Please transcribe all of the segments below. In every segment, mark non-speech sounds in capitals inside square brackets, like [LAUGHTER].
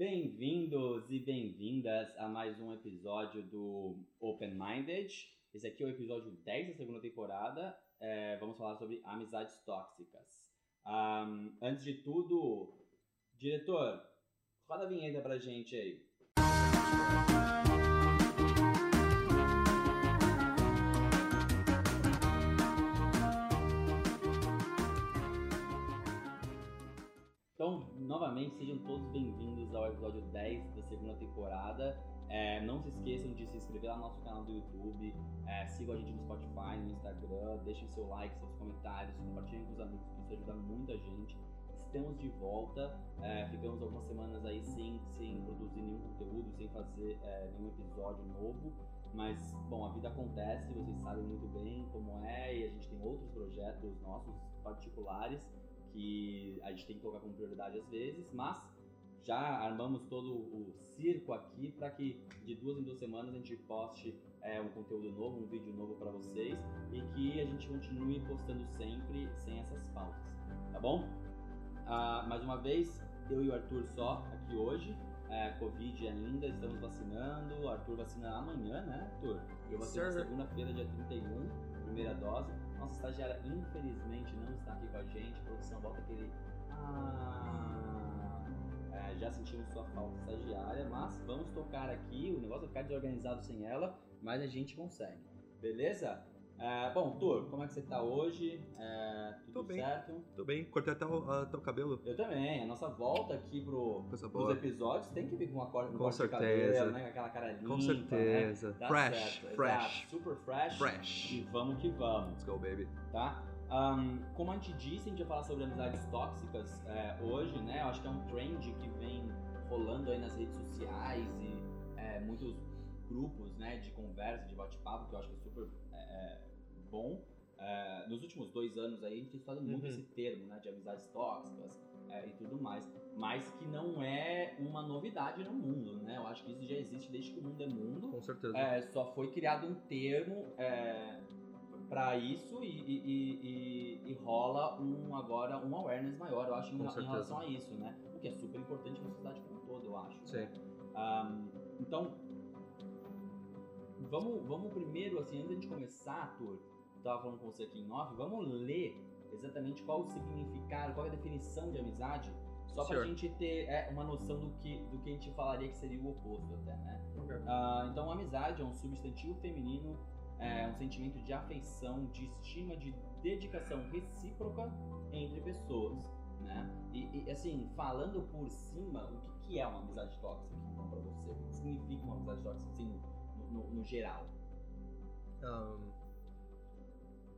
Bem-vindos e bem-vindas a mais um episódio do Open Minded. Esse aqui é o episódio 10 da segunda temporada. É, vamos falar sobre amizades tóxicas. Ahm, antes de tudo, diretor, roda a vinheta pra gente aí. Então, novamente, sejam todos bem-vindos ao episódio 10 da segunda temporada. É, não se esqueçam de se inscrever lá no nosso canal do YouTube, é, sigam a gente no Spotify, no Instagram, deixem seu like, seus comentários, compartilhem com os amigos, que isso ajuda muito a gente. Estamos de volta, é, ficamos algumas semanas aí sem, sem produzir nenhum conteúdo, sem fazer é, nenhum episódio novo, mas, bom, a vida acontece, vocês sabem muito bem como é, e a gente tem outros projetos nossos particulares que a gente tem que colocar como prioridade às vezes, mas já armamos todo o circo aqui para que de duas em duas semanas a gente poste é, um conteúdo novo, um vídeo novo para vocês e que a gente continue postando sempre sem essas pautas, tá bom? Ah, mais uma vez, eu e o Arthur só aqui hoje. É, Covid ainda, estamos vacinando. O Arthur vacina amanhã, né, Arthur? Eu vacino segunda-feira, dia 31, primeira dose. Nossa estagiária, infelizmente, não está aqui com a gente. A produção volta aquele. Ah, é, já sentimos sua falta estagiária, mas vamos tocar aqui. O negócio vai ficar desorganizado sem ela, mas a gente consegue. Beleza? É, bom, Tur, como é que você tá hoje? É, tudo Tô bem. certo? Tudo bem? Cortei até o, até o cabelo. Eu também. A nossa volta aqui pro, Coisa pros boa. episódios tem que vir com uma corte, um Com corte de certeza. cabelo, né? Com aquela cara limpa, Com certeza. Né? Dá Fresh, certo, fresh. exato. Super fresh. Fresh. E vamos que vamos, Let's go, baby. tá? Ahn, como a gente disse, a gente vai falar sobre amizades tóxicas é, hoje, né? Eu acho que é um trend que vem rolando aí nas redes sociais e é, muitos grupos, né, de conversa, de bate-papo, que eu acho que é super é, é, bom. É, nos últimos dois anos aí, a gente tem estudado muito Uhum. esse termo, né, de amizades tóxicas é, e tudo mais, mas que não é uma novidade no mundo, né? Eu acho que isso já existe desde que o mundo é mundo. Com certeza. É, só foi criado um termo é, para isso e, e- e- e- rola um agora um awareness maior, eu acho, em, em relação a isso, né? O que é super importante para a sociedade como um todo, eu acho. Sim. Ahn, então, vamos, vamos primeiro, assim, antes de a gente começar, Arthur, eu tava falando com você aqui em off, vamos ler exatamente qual o significado, qual é a definição de amizade, só pra Sure. gente ter é, uma noção do que, do que a gente falaria que seria o oposto até, né? Ah, então, amizade é um substantivo feminino, é um sentimento de afeição, de estima, de dedicação recíproca entre pessoas, né? E, e, assim, falando por cima, o que, que é uma amizade tóxica, então, pra você? O que significa uma amizade tóxica, assim, no, no- no geral? Ahn,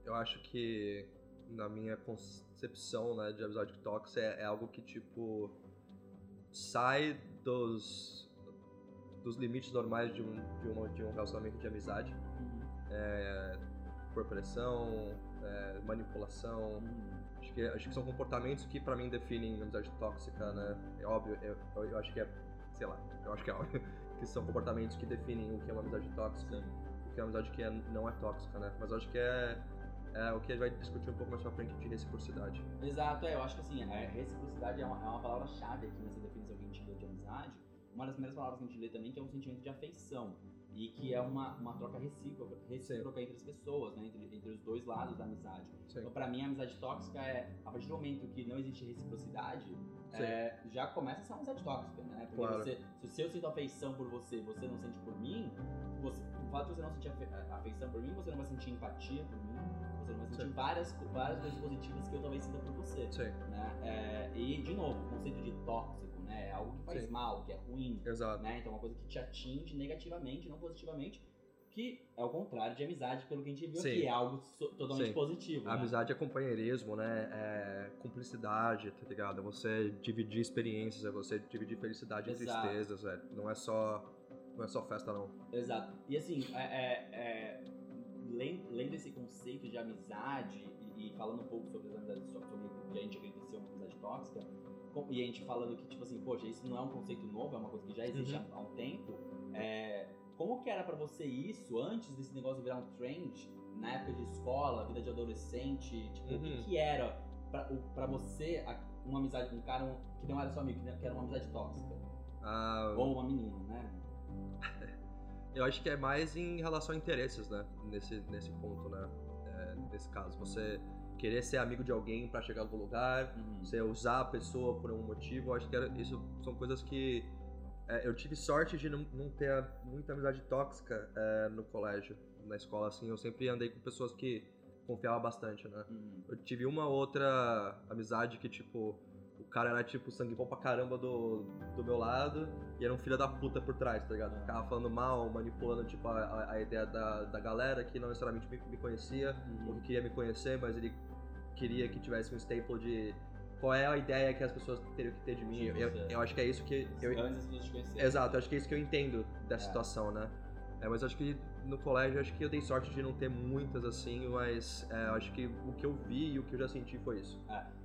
eu acho que na minha concepção né, de amizade tóxica é, é algo que tipo sai dos dos limites normais de um, de um, de um relacionamento de amizade por pressão, é, manipulação, Hum, Acho que, acho que são comportamentos que pra mim definem amizade tóxica, né? É óbvio, eu, eu, eu acho que é, sei lá, eu acho que é óbvio [LAUGHS] que são comportamentos que definem o que é uma amizade tóxica, sim. o que é uma amizade que é, não é tóxica, né? Mas eu acho que é, é o que a gente vai discutir um pouco mais pra frente de reciprocidade. Exato, é, eu acho que assim, a reciprocidade é uma, é uma palavra-chave aqui nessa definição que a gente deu de amizade. Uma das primeiras palavras que a gente lê também que é um sentimento de afeição e que é uma, uma troca recíproca, recíproca entre as pessoas, né? entre, entre os dois lados da amizade. Sim. Então, pra mim, a amizade tóxica é, a partir do momento que não existe reciprocidade, é, já começa a ser uma amizade tóxica, né? Porque Claro. você, se eu sinto afeição por você você não sente por mim, você, fato de você não sentir afe- afeição por mim, você não vai sentir empatia por mim, você não vai sentir Sim. várias, várias coisas positivas que eu talvez sinta por você. Sim, Né? É, e, de novo, o conceito de tóxico, né? É algo que faz Sim. mal, que é ruim, exato. né? Então é uma coisa que te atinge negativamente, não positivamente, que é o contrário de amizade, pelo que a gente viu aqui, é algo so- totalmente positivo. A né? amizade é companheirismo, né? É cumplicidade, tá ligado? É você dividir experiências, é você dividir felicidade e Exato. tristezas, velho. Não é só não é só festa não. Exato. E assim, é, é- é, len- lendo esse conceito de amizade e, e falando um pouco sobre as amizades, so- sobre o que a gente acredita ser uma amizade tóxica, e a gente falando que, tipo assim, poxa, isso não é um conceito novo, é uma coisa que já existe Uhum. há, um tempo. É, como que era pra você isso antes desse negócio virar um trend, na época de escola, vida de adolescente? Tipo, o que, Uhum. que era pra você a- uma amizade com um cara que não era seu amigo, que era uma amizade tóxica? Ah, Ou uma menina, né? [LAUGHS] eu acho que é mais em relação a interesses, né? Nesse, nesse ponto, né? É, nesse caso, você querer ser amigo de alguém pra chegar a algum lugar, Uhum. você usar a pessoa por um motivo, eu acho que era- isso são coisas que é, eu tive sorte de não, não ter muita amizade tóxica é, no colégio, na escola, assim, eu sempre andei com pessoas que confiava bastante, né? Uhum. Eu tive uma outra amizade que, tipo, cara era, tipo, sangue bom pra caramba do, do meu lado e era um filho da puta por trás, tá ligado? Ficava falando mal, manipulando, tipo, a, a- ideia da, da galera que não necessariamente me, me conhecia ou Uhum. que queria me conhecer, mas ele queria que tivesse um staple de qual é a ideia que as pessoas teriam que ter de mim. De Eu, eu, você. eu acho que é isso que. Eu, exato, eu acho que é isso que eu entendo dessa É. situação, né? É, mas acho que no colégio, acho que eu dei sorte de não ter muitas assim, mas é, acho que o que eu vi e o que eu já senti foi isso.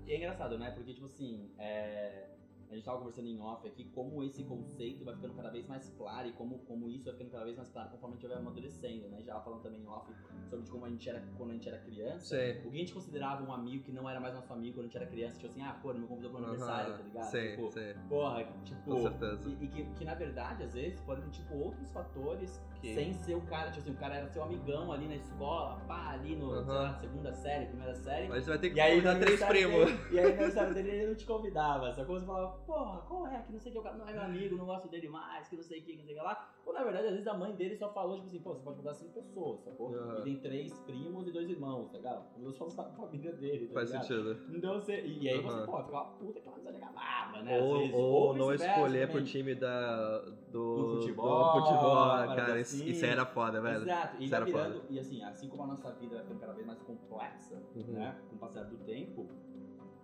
E é engraçado, né? Porque, tipo assim, é, a gente tava conversando em off aqui, como esse conceito vai ficando cada vez mais claro e como, como isso vai ficando cada vez mais claro conforme a gente vai amadurecendo, né? Já falando também em off sobre como a gente era quando a gente era criança. Sim. O que a gente considerava um amigo que não era mais nosso amigo quando a gente era criança, tipo assim, ah, pô, não me convidou pro aniversário, tá ligado? Sim, tipo, sim. porra, tipo. Com certeza. E, e que, que, na verdade, às vezes, podem ter tipo outros fatores Que- sem ser o cara, tipo assim, o cara era seu amigão ali na escola, pá, ali no, sei Aham. lá, segunda série, primeira série. Mas você vai ter que convidar três primos. e aí, no [LAUGHS] aniversário dele, ele não te convidava. Só como você falava, porra, qual é? Que não sei o que, o cara não é meu amigo, não gosto dele mais, que não sei o que, que não sei o que lá. Ou na verdade, às vezes a mãe dele só falou, tipo assim, pô, você pode convidar cinco pessoas, sacou? Aham. E tem três primos e dois irmãos, tá ligado? Convidou só a família dele, tá Faz ligado? sentido. Então você. E aí você, Aham. pô, fica uma puta que ela acabava, né? Ou, vezes. ou não vice-versa escolher pro time da, do, Do futebol, do futebol, cara. Isso, assim. isso era foda, velho. Exato, e Isso virando, e assim, assim como a nossa vida vai ficando cada vez mais complexa, Uhum. né, com o passar do tempo,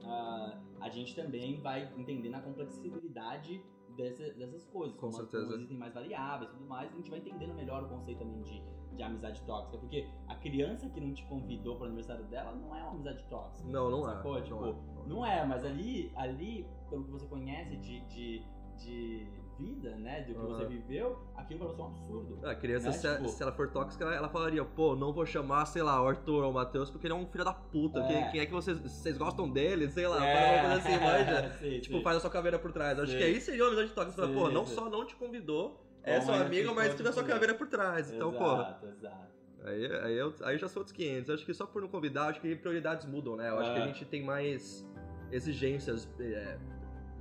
ah, a gente também vai entendendo a complexibilidade dessa- dessas coisas. Com como, certeza. como existem mais variáveis e tudo mais, a gente vai entendendo melhor o conceito também de, de amizade tóxica, porque a criança que não te convidou pro aniversário dela não é uma amizade tóxica. Não, não é. Tipo, não é. Não é, mas ali, ali pelo que você conhece de, de, de vida, né, do que Aham. você viveu, aquilo pra você é um absurdo. A criança, Né, se, tipo- se ela for tóxica, ela, ela falaria, pô, não vou chamar, sei lá, o Arthur ou o Matheus, porque ele é um filho da puta. É. Quem, quem é que vocês, vocês gostam dele? Sei lá, É, uma coisa assim, manja. [LAUGHS] sim, Tipo, sim. faz a sua caveira por trás. Acho Sim. que aí seria uma amizade tóxica. Sim, pô, não só não te convidou, é ainda amigo, ficou mas de teve a sua caveira por trás. Então, pô, Exato, exato. Aí, aí, eu, aí já sou outros 500. Acho que só por não convidar, acho que prioridades mudam, né? Eu acho que É. a gente tem mais exigências, é,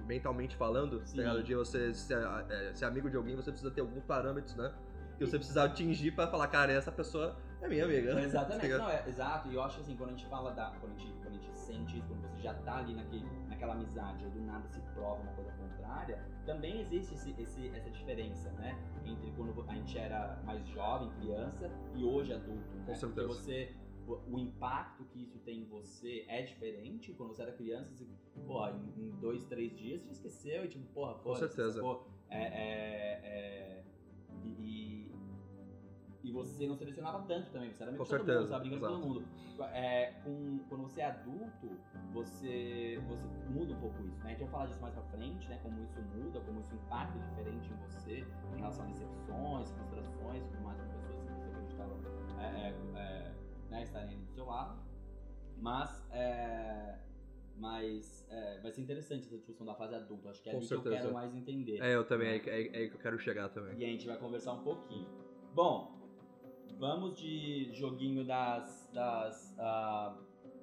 mentalmente falando, tá Sim. ligado? De você ser, é, ser amigo de alguém, você precisa ter alguns parâmetros, né? Que você precisa atingir pra falar, cara, essa pessoa é minha amiga. [LAUGHS] Exatamente, Tá não, é, exato. E eu acho que assim, quando a gente fala da. Quando a gente, quando a gente sente isso, quando você já tá ali naquele, naquela amizade, aí do nada se prova uma coisa contrária, também existe esse, esse- essa diferença, né? Entre quando a gente era mais jovem, criança, e hoje adulto. Né? Com certeza. Porque você. O impacto que isso tem em você é diferente. Quando você era criança, você, porra, em, em dois, três dias você esqueceu e tipo, porra, Com foda-se, certeza. É, é, é, e, e- e você não selecionava tanto também, você era amigo Com todo mundo, tava brincando com todo mundo. É, com, quando você é adulto, você, você muda um pouco isso, né? A gente vai falar disso mais pra frente, né? Como isso muda, como isso impacta diferente em você, em relação a decepções, frustrações, tudo mais com pessoas que você acreditava é, é, é, né, estarem do seu lado. Mas, é, mas é, vai ser interessante essa discussão da fase adulta. Acho que é Com ali que eu certeza. quero mais entender. É, eu também, é, é, é aí que eu quero chegar também. E a gente vai conversar um pouquinho. Bom, vamos de joguinho das. das ah,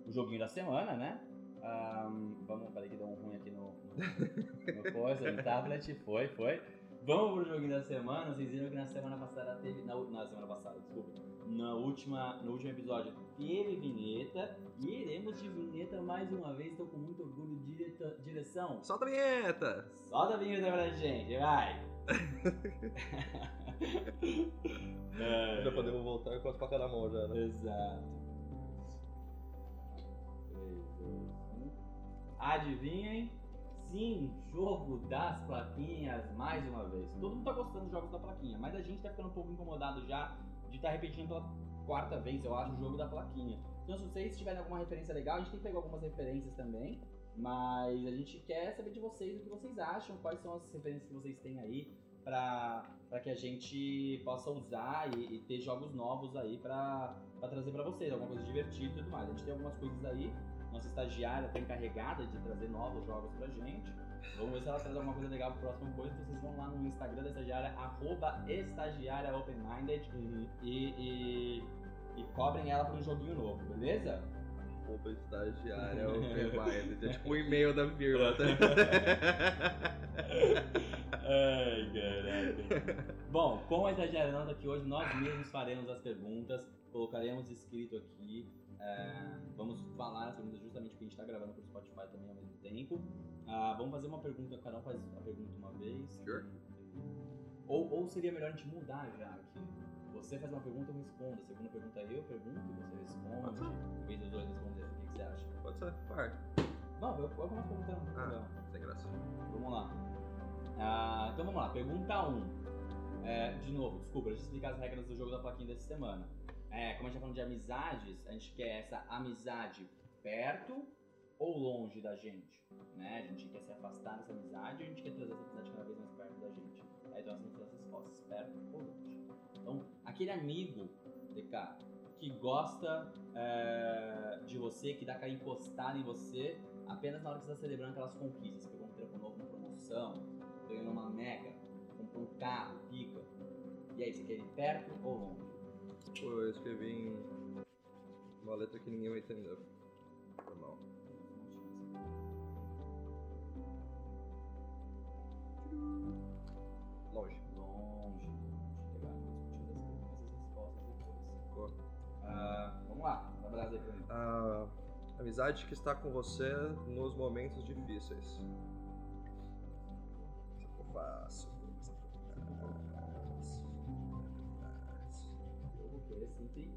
o joguinho da semana, né? Ah, vamos, peraí que deu um ruim aqui no, no, no coisa, no tablet. Foi, foi. Vamos pro joguinho da semana. Vocês viram que na semana passada teve. Na, na semana passada, desculpa. Na última, no último episódio teve vinheta. E iremos de vinheta mais uma vez. Estou com muito orgulho. Direta, direção. Solta a vinheta! Solta a vinheta pra gente, vai! É. [LAUGHS] Já podemos voltar com as facas na mão já, né? Exato. 3, 2, 1. Adivinhem? Sim, jogo das plaquinhas mais uma vez. Todo mundo tá gostando dos jogos da plaquinha, mas a gente tá ficando um pouco incomodado já de estar repetindo pela quarta vez, eu acho, o jogo da plaquinha. Então, se vocês tiverem alguma referência legal, a gente tem que pegar algumas referências também. Mas a gente quer saber de vocês o que vocês acham, quais são as referências que vocês têm aí pra que a gente possa usar e, e ter jogos novos aí pra trazer pra vocês, alguma coisa divertida e tudo mais. A gente tem algumas coisas aí, nossa estagiária tá encarregada de trazer novos jogos pra gente. Vamos ver se ela traz alguma coisa legal pro próximo coisa. Então vocês vão lá no Instagram da estagiária, arroba estagiária open-minded Uhum. e, e, e cobrem ela pra um joguinho novo, beleza? Arroba estagiária. É [LAUGHS] tipo um e-mail da firma, tá? [LAUGHS] Ai, caraca. Bom, como a estagiária não tá aqui hoje, nós mesmos faremos as perguntas, colocaremos escrito aqui. é, vamos falar as perguntas justamente porque a gente tá gravando pro Spotify também ao mesmo tempo. Ah, vamos fazer uma pergunta, cada um faz a pergunta uma vez. Sure. Ou, ou seria melhor a gente mudar já aqui. Você faz uma pergunta, eu respondo. A segunda pergunta eu pergunto e você responde. Em vez dos dois responderem. O que, que você acha? Pode ser, vai. Não, eu, eu começo perguntando, Ah. Sem graça. Vamos lá. Ah, então vamos lá, pergunta 1. É, de novo, desculpa, deixa eu explicar as regras do jogo da plaquinha dessa semana. É, como a gente tá falando de amizades, a gente quer essa amizade perto ou longe da gente. Né? A gente quer se afastar dessa amizade a gente quer trazer essa amizade cada vez mais perto da gente. Aí então nós temos as respostas, perto ou longe. Então, aquele amigo, DK, que gosta é, de você, que dá aquela encostada em você apenas na hora que você está celebrando aquelas conquistas. Pegou um trampo novo, uma promoção, ganhou uma mega, comprou um carro, pica. E aí, você quer ir perto ou longe? Pô, eu escrevi em uma letra que ninguém vai entender. Normal. Longe. Longe, vamos lá, dá brasa aí pra mim. A amizade que está com você nos momentos difíceis. Isso eu faço. Isso eu faço. Eu sempre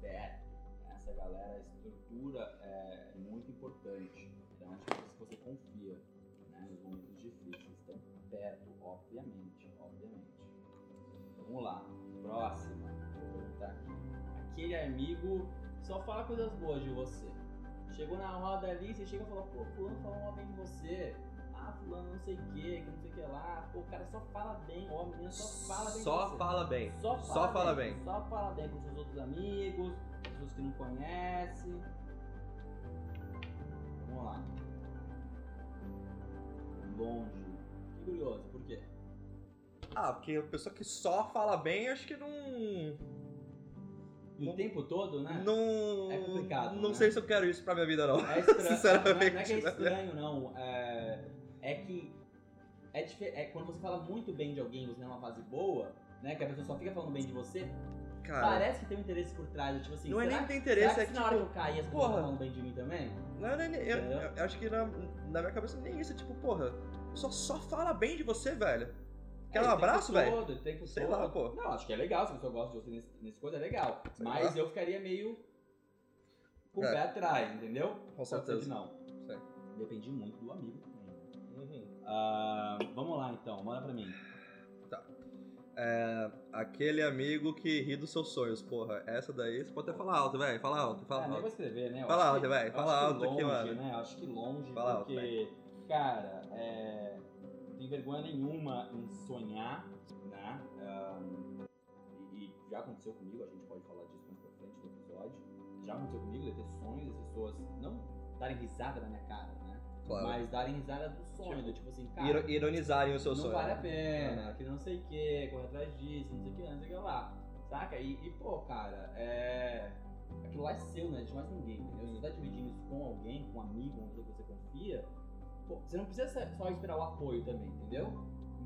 perto. Essa galera, a estrutura é muito importante. Então, pessoas que você confia né, nos momentos difíceis. Então, perto, obviamente, obviamente. Vamos lá, próxima. Vou aqui. Aquele amigo só fala coisas boas de você. Chegou na roda ali, você chega e fala, pô, fulano falou mal bem de você. Ah, fulano não sei o que, que não sei o que lá. Pô, o cara só fala bem, ó, a menina só fala bem Só fala bem. Só fala, Só fala bem. Só fala bem com seus outros amigos, pessoas que não conhece. Vamos lá. Longe. Que curioso, por quê? Ah, porque a pessoa que só fala bem, acho que não. O tempo todo, né? Não. É complicado, Não né? sei se eu quero isso pra minha vida, não. É [LAUGHS] estranho. Sinceramente, Não é, não é que é estranho, não. É, é que. É, é quando você fala muito bem de alguém, você tem uma fase boa, né? Que a pessoa só fica falando bem de você, Cara, parece que tem um interesse por trás. Tipo assim, não é nem que- ter interesse, será é que que na hora que tipo. eu cair, as pessoas porra. falando bem de mim também? Não, não, não, eu, Entendeu? eu acho que na, na minha cabeça nem isso, tipo, porra, só, só fala bem de você, velho. Quer É, um abraço, velho? tempo Sei todo. lá, pô. Não, acho que é legal, se a pessoa gosta de você nesse, nesse coisa, é legal. Sei Mas lá. eu ficaria meio com o É. pé atrás, entendeu? Com certeza. não. Sei. Depende muito do amigo também. Uhum. Ah, vamos lá então, manda pra mim. É, aquele amigo que ri dos seus sonhos, porra. Essa daí você pode até falar alto, velho. Fala alto, fala nem alto. vou escrever, né? Eu Fala alto, eu fala alto aqui, mano. Né? Eu acho que longe, Fala alto, porque, cara, é, não tem vergonha nenhuma em sonhar, né? Ahn, e, e já aconteceu comigo, a gente pode falar disso mais pra frente do episódio. Já aconteceu comigo de ter sonhos, as pessoas não darem risada na minha cara, né? Claro. Mas darem risada do sonho, do tipo assim, cara. Iro- ironizarem o seu não sonho. vale a pena, que não sei o que, correr atrás disso, não sei o que, não sei o que lá. Saca? E, e, pô, cara, é. Aquilo lá é seu, né? De mais ninguém, entendeu? Se você tá dividindo isso com alguém, com um amigo, uma pessoa que você confia, pô, você não precisa só esperar o apoio também, entendeu?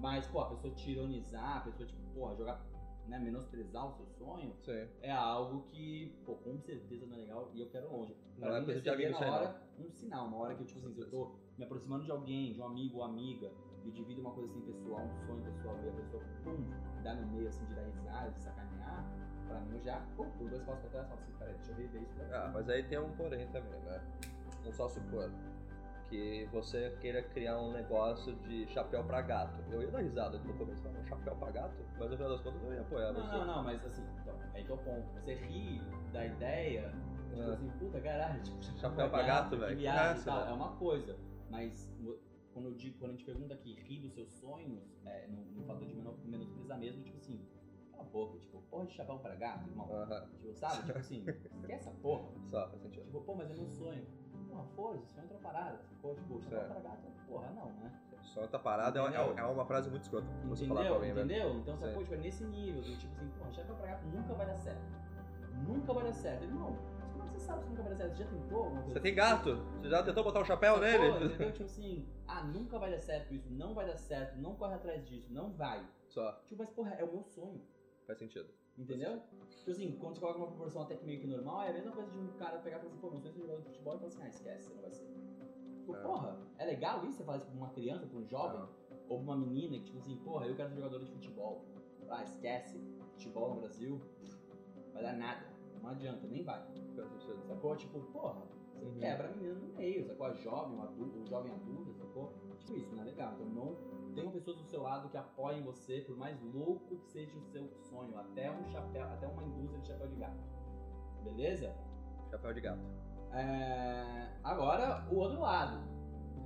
Mas, pô, a pessoa te ironizar, a pessoa, tipo, porra, jogar, né, menosprezar o seu sonho, Sim. é algo que, pô, com certeza não é legal e eu quero longe. Não Pra é mim, na isso aí, hora um sinal, uma hora que, tipo assim, se eu tô me aproximando de alguém, de um amigo ou amiga, e divido uma coisa assim pessoal, um sonho pessoal, e a pessoa, pum, dá no meio, assim, de dar risada, de sacanear, pra mim eu já, dou dois passos pra trás falo assim, peraí, deixa eu rever isso. Ah, mas aí tem um porém também, né? Vamos só supor que você queira criar um negócio de chapéu pra gato. Eu ia dar risada no começo, falando chapéu pra gato, mas no final das contas eu ia apoiar Não, você. não, não, mas assim, então, aí que é o ponto. Você ri da ideia, tipo É. assim, puta, caralho, tipo, Chapéu pra gato, velho, viagem e tal, velho? é uma coisa. Mas quando, eu digo, quando a gente pergunta aqui, rir dos seus sonhos, é, no, no fator de meno- menosprezar mesmo, tipo assim, cala a boca, tipo, porra de chapéu pra gato, irmão. Aham, Tipo, sabe? Tipo assim, [LAUGHS] esquece essa porra. só, faz sentido. Tipo, pô, mas é meu sonho. Porra, foda-se, é outra parada. Sacou? Tipo, chapéu Certo. pra gato, porra, não, né? Só tá parado é, é, é uma frase muito escrota pra você falar Entendeu? pra mim, velho. Entendeu? Então, Sim. sacou? Tipo, é nesse nível, do tipo assim, pô, chapéu pra gato nunca vai dar certo. Nunca vai dar certo. Irmão, como é que você sabe se nunca vai dar certo? Você já tentou? alguma coisa Você tem assim? gato? Você já tentou botar um chapéu Sacou? nele? Entendeu? [LAUGHS] Tipo assim, ah, nunca vai dar certo isso, não vai dar certo, não corre atrás disso, não vai. Só, Tipo, mas porra, é o meu sonho. faz sentido. Entendeu? Tipo assim, quando você coloca uma proporção até que meio que normal, é a mesma coisa de um cara pegar e falar assim, pô, meu sonho é ser jogador de futebol e falar assim, ah, esquece, você não vai ser. Tipo, É. porra, é legal isso? Você fala isso pra uma criança, pra um jovem, ou pra uma menina que, tipo assim, porra, eu quero ser jogador de futebol. Ah, esquece, futebol no Brasil, vai dar nada. Não adianta, nem vai. Sacou? Tipo, porra, você Uhum. quebra a menina no meio, sacou? A jovem, o adulto, o jovem adulto, sacou? Tipo isso, não é legal. Então não tenham pessoas do seu lado que apoiem você, por mais louco que seja o seu sonho, até um chapéu, até uma indústria de chapéu de gato. Beleza? Chapéu de gato. É, Agora, o outro lado.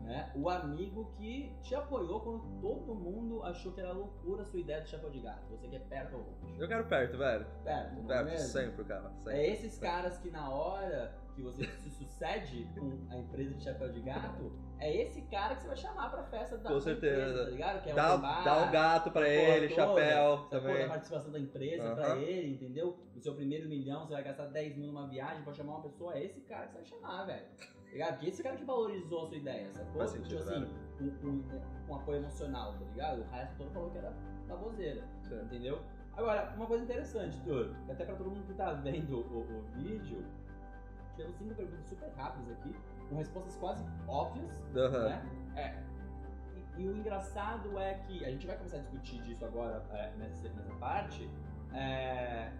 Né? O amigo que te apoiou quando todo mundo achou que era loucura a sua ideia do chapéu de gato. Você quer perto ou longe? Eu quero perto, velho. Perto, não é Perto, mesmo? sempre, cara. Sempre. É esses caras que na hora que você se sucede com a empresa de chapéu de gato, é esse cara que você vai chamar pra festa da Com certeza. empresa, tá ligado? Que é Dá, open bar, dá um gato pra ele, toda, chapéu também. Da participação da empresa Aham. pra ele, entendeu? No seu primeiro milhão, você vai gastar 10 mil numa viagem pra chamar uma pessoa, é esse cara que você vai chamar, velho. Tá ligado? Porque esse cara que valorizou a sua ideia, sacou? Faz sentido, tipo assim, com, com, com apoio emocional, tá ligado? O resto todo falou que era baboseira. Entendeu? Agora, uma coisa interessante, Tur, até pra todo mundo que tá vendo o, o vídeo, temos cinco perguntas super rápidas aqui, com respostas quase óbvias, Aham. né? É. E, e o engraçado é que a gente vai começar a discutir disso agora é, nessa, nessa parte. é,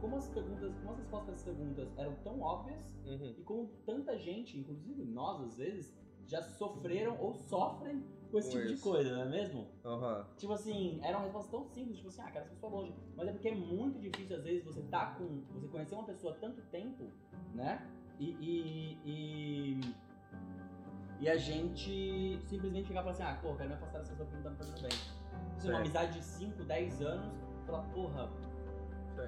como as perguntas, como as respostas essas perguntas eram tão óbvias Uhum. e como tanta gente, inclusive nós às vezes, já sofreram ou sofrem com esse Com tipo de isso. coisa, não é mesmo? Aham. Tipo assim, era uma resposta tão simples, tipo assim, ah, cara, essa pessoa longe. Mas é porque é muito difícil, às vezes, você tá com. Você conhecer uma pessoa há tanto tempo, né? E. E, e, e a gente simplesmente chegar e falar assim, ah, pô, quero me afastar dessa pessoa porque não tá me fazendo bem. Assim, uma amizade de 5, 10 anos, falar, porra,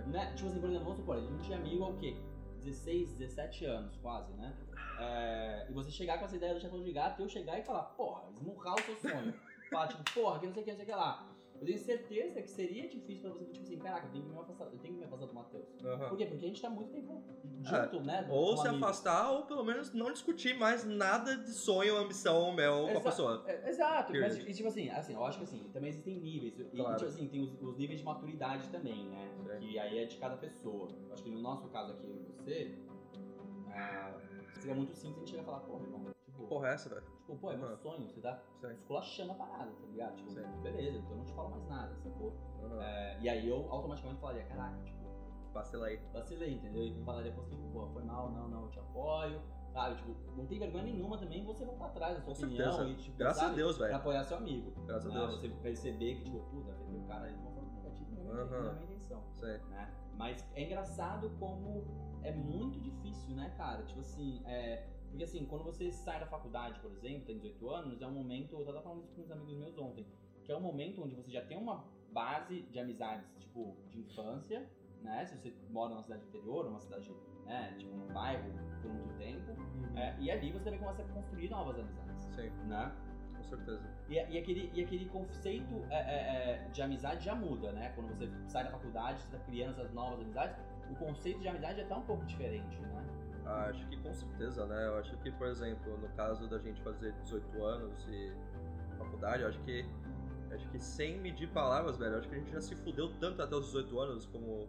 né? Tipo assim, por exemplo, vamos supor, a gente é amigo há o quê? 16, 17 anos, quase, né? É, e você chegar com essa ideia do chapéu de gato e eu chegar e falar, porra, esmurrar o seu sonho. [LAUGHS] falar, tipo, porra, que não sei o que, não sei o que lá. Eu tenho certeza que seria difícil pra você, tipo assim, caraca, eu tenho que me afastar, eu tenho que me afastar do Matheus. Aham. Por quê? Porque a gente tá muito tempo Ah, junto, né? Ou se amigo. afastar, ou pelo menos não discutir mais nada de sonho, ambição meu com a pessoa. É, exato, mas Period. e, tipo assim, assim, eu acho que assim, também existem níveis. E Claro. tipo assim, tem os, os níveis de maturidade também, né? Que aí é de cada pessoa. Eu acho que no nosso caso aqui, e você, ah, seria muito simples a gente chegar e falar, porra, irmão, tipo, porra é essa, velho? Tipo, pô, é meu Aham. sonho, você tá esculachando a parada, tá ligado? Tipo, Sim. beleza, então eu não te falo mais nada, sacou? Aham. É, e aí eu automaticamente falaria, caraca, tipo, Vacila aí. vacilei, entendeu? E falaria pra você, pô, foi mal, não, não, eu te apoio, sabe? Tipo, não tem vergonha nenhuma também você voltar atrás da sua Com opinião certeza. e, tipo, Graças a sabe? Deus, Pra apoiar seu amigo. Graças a né? Deus. Você perceber que, tipo, puta, o cara de uma forma negativa, não é minha- Aham. não é minha intenção, Sim. né? Mas é engraçado como é muito difícil, né, cara? Tipo assim, é... Porque assim, quando você sai da faculdade, por exemplo, tem 18 anos, é um momento, eu tava falando isso com uns amigos meus ontem, que é um momento onde você já tem uma base de amizades, tipo, de infância, né? Se você mora numa cidade interior, uma cidade, né, tipo, num bairro por muito tempo, é, e ali você também começa a construir novas amizades, Sim, né? com certeza. E, e aquele, e aquele conceito é, é, é, de amizade já muda, né? Quando você sai da faculdade, você tá criando essas novas amizades, o conceito de amizade já tá um pouco diferente, né? Acho que com certeza, né? Eu acho que, por exemplo, no caso da gente fazer 18 anos e faculdade, eu acho que acho que sem medir palavras, velho, acho que a gente já se fudeu tanto até os 18 anos como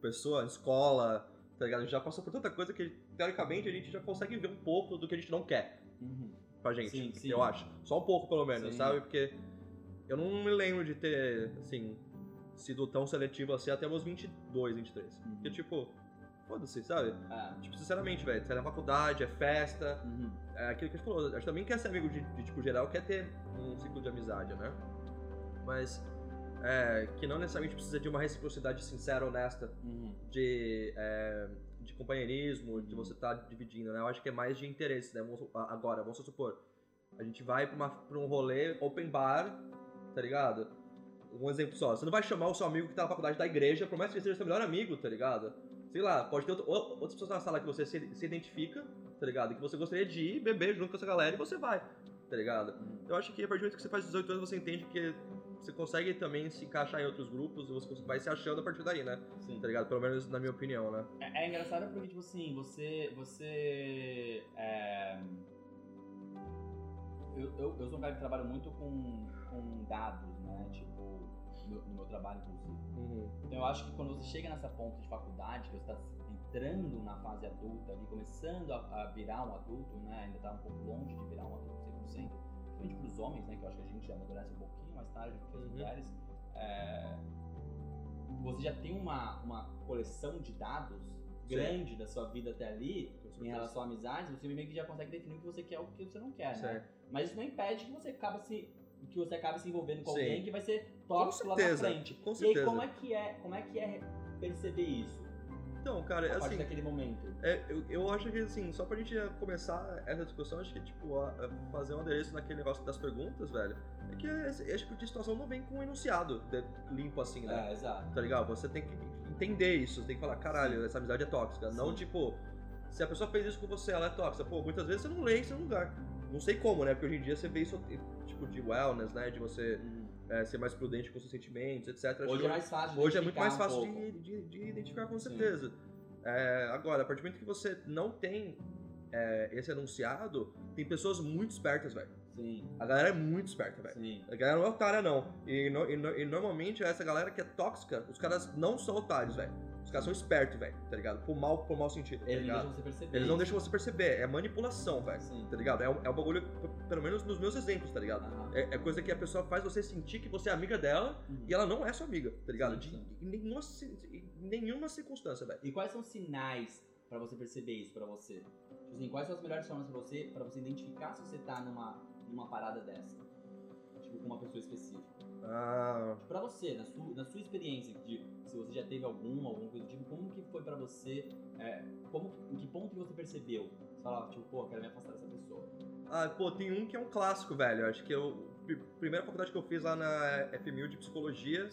pessoa, escola, tá ligado? A gente já passou por tanta coisa que, teoricamente, a gente já consegue ver um pouco do que a gente não quer pra gente, Sim, sim. eu acho. Só um pouco, pelo menos, Sim. sabe? Porque eu não me lembro de ter, assim, sido tão seletivo assim até meus 22, 23. Uhum. Porque, tipo, foda-se, sabe? Ah, Tipo, sinceramente, velho, sai na faculdade, é festa, uhum. é aquilo que a gente falou. A gente também quer ser amigo de, de tipo, geral, quer ter um ciclo de amizade, né? Mas, é, que não necessariamente precisa de uma reciprocidade sincera, honesta, Uhum. de, é, de companheirismo, de você estar dividindo, né? Eu acho que é mais de interesse, né? Agora, vamos supor, a gente vai pra, uma, pra um rolê open bar, tá ligado? Um exemplo só, você não vai chamar o seu amigo que tá na faculdade da igreja, por mais que ele seja seu melhor amigo, tá ligado? Sei lá, pode ter outro- ou- outras pessoas na sala que você se, se identifica, tá ligado? Que você gostaria de ir beber junto com essa galera e você vai, tá ligado? Hum. Eu acho que a partir do momento que você faz 18 anos, você entende que você consegue também se encaixar em outros grupos e você vai se achando a partir daí, né? Sim. Tá ligado? Pelo menos na minha opinião, né? É, é engraçado porque, tipo assim, você. Você. É... Eu, eu, eu sou um cara que trabalha muito com, com dados, né? Tipo, no, no meu trabalho, inclusive. Uhum. Então eu acho que quando você chega nessa ponta de faculdade, que você está entrando na fase adulta ali, começando a, a virar um adulto, né? Ainda tá um pouco longe de virar um adulto 100%, principalmente para os homens, né? Que eu acho que a gente já amadurece um pouquinho mais tarde do que as Uhum. mulheres. É, Você já tem uma, uma coleção de dados Sim. grande da sua vida até ali, em relação a amizades, você meio que já consegue definir o que você quer e o que você não quer, né? Certo. Mas isso não impede que você acaba se que você acabe se envolvendo com Sim. alguém que vai ser tóxico lá na certeza, frente. com e aí certeza. como é que é, como é que é perceber isso? Então, cara, A assim, daquele momento. É, eu, eu acho que assim, só pra gente começar essa discussão, acho que, tipo, a- a fazer um adereço naquele negócio das perguntas, velho, é que esse, esse tipo de situação não vem com um enunciado de- limpo assim, né? É, exato. Tá ligado? Você tem que entender isso, você tem que falar, caralho, essa amizade é tóxica. Não, Sim. tipo, se a pessoa fez isso com você, ela é tóxica. Pô, muitas vezes você não lê isso no lugar. Não sei como, né? Porque hoje em dia você vê isso, tipo, de wellness, né? De você Hum. é, ser mais prudente com seus sentimentos, etc. Hoje que é mais fácil. Hoje é muito mais um fácil pouco. de, de- de identificar, com certeza. É, agora, a partir do momento que você não tem é, esse enunciado, tem pessoas muito espertas, velho. Sim, A galera é muito esperta, velho. sim. A galera não é otária, não. E, no- e no- e normalmente essa galera que é tóxica, os caras não são otários, velho. Os caras são espertos, velho, tá ligado? Por mal, por mal sentido, tá Eles não ligado? deixam você perceber. Eles não deixam você perceber. É manipulação, velho. Tá ligado? É é um bagulho, pelo menos nos meus exemplos, tá ligado? É, é coisa que a pessoa faz você sentir que você é amiga dela Uhum. e ela não é sua amiga, tá ligado? Sim, De, sim. nenhuma, nenhuma circunstância, velho. E quais são os sinais pra você perceber isso pra você? Tipo assim, quais são as melhores formas pra você, pra você identificar se você tá numa, numa parada dessa? Tipo, com uma pessoa específica. Ah, Pra você, na sua, na sua experiência, de, se você já teve algum, alguma coisa do tipo, como que foi pra você, é, como, em que ponto que você percebeu? Você fala, tipo, pô, eu quero me afastar dessa pessoa. ah, pô, tem um que é um clássico, velho. Acho que eu. pr- Primeira faculdade que eu fiz lá na FMU de psicologia.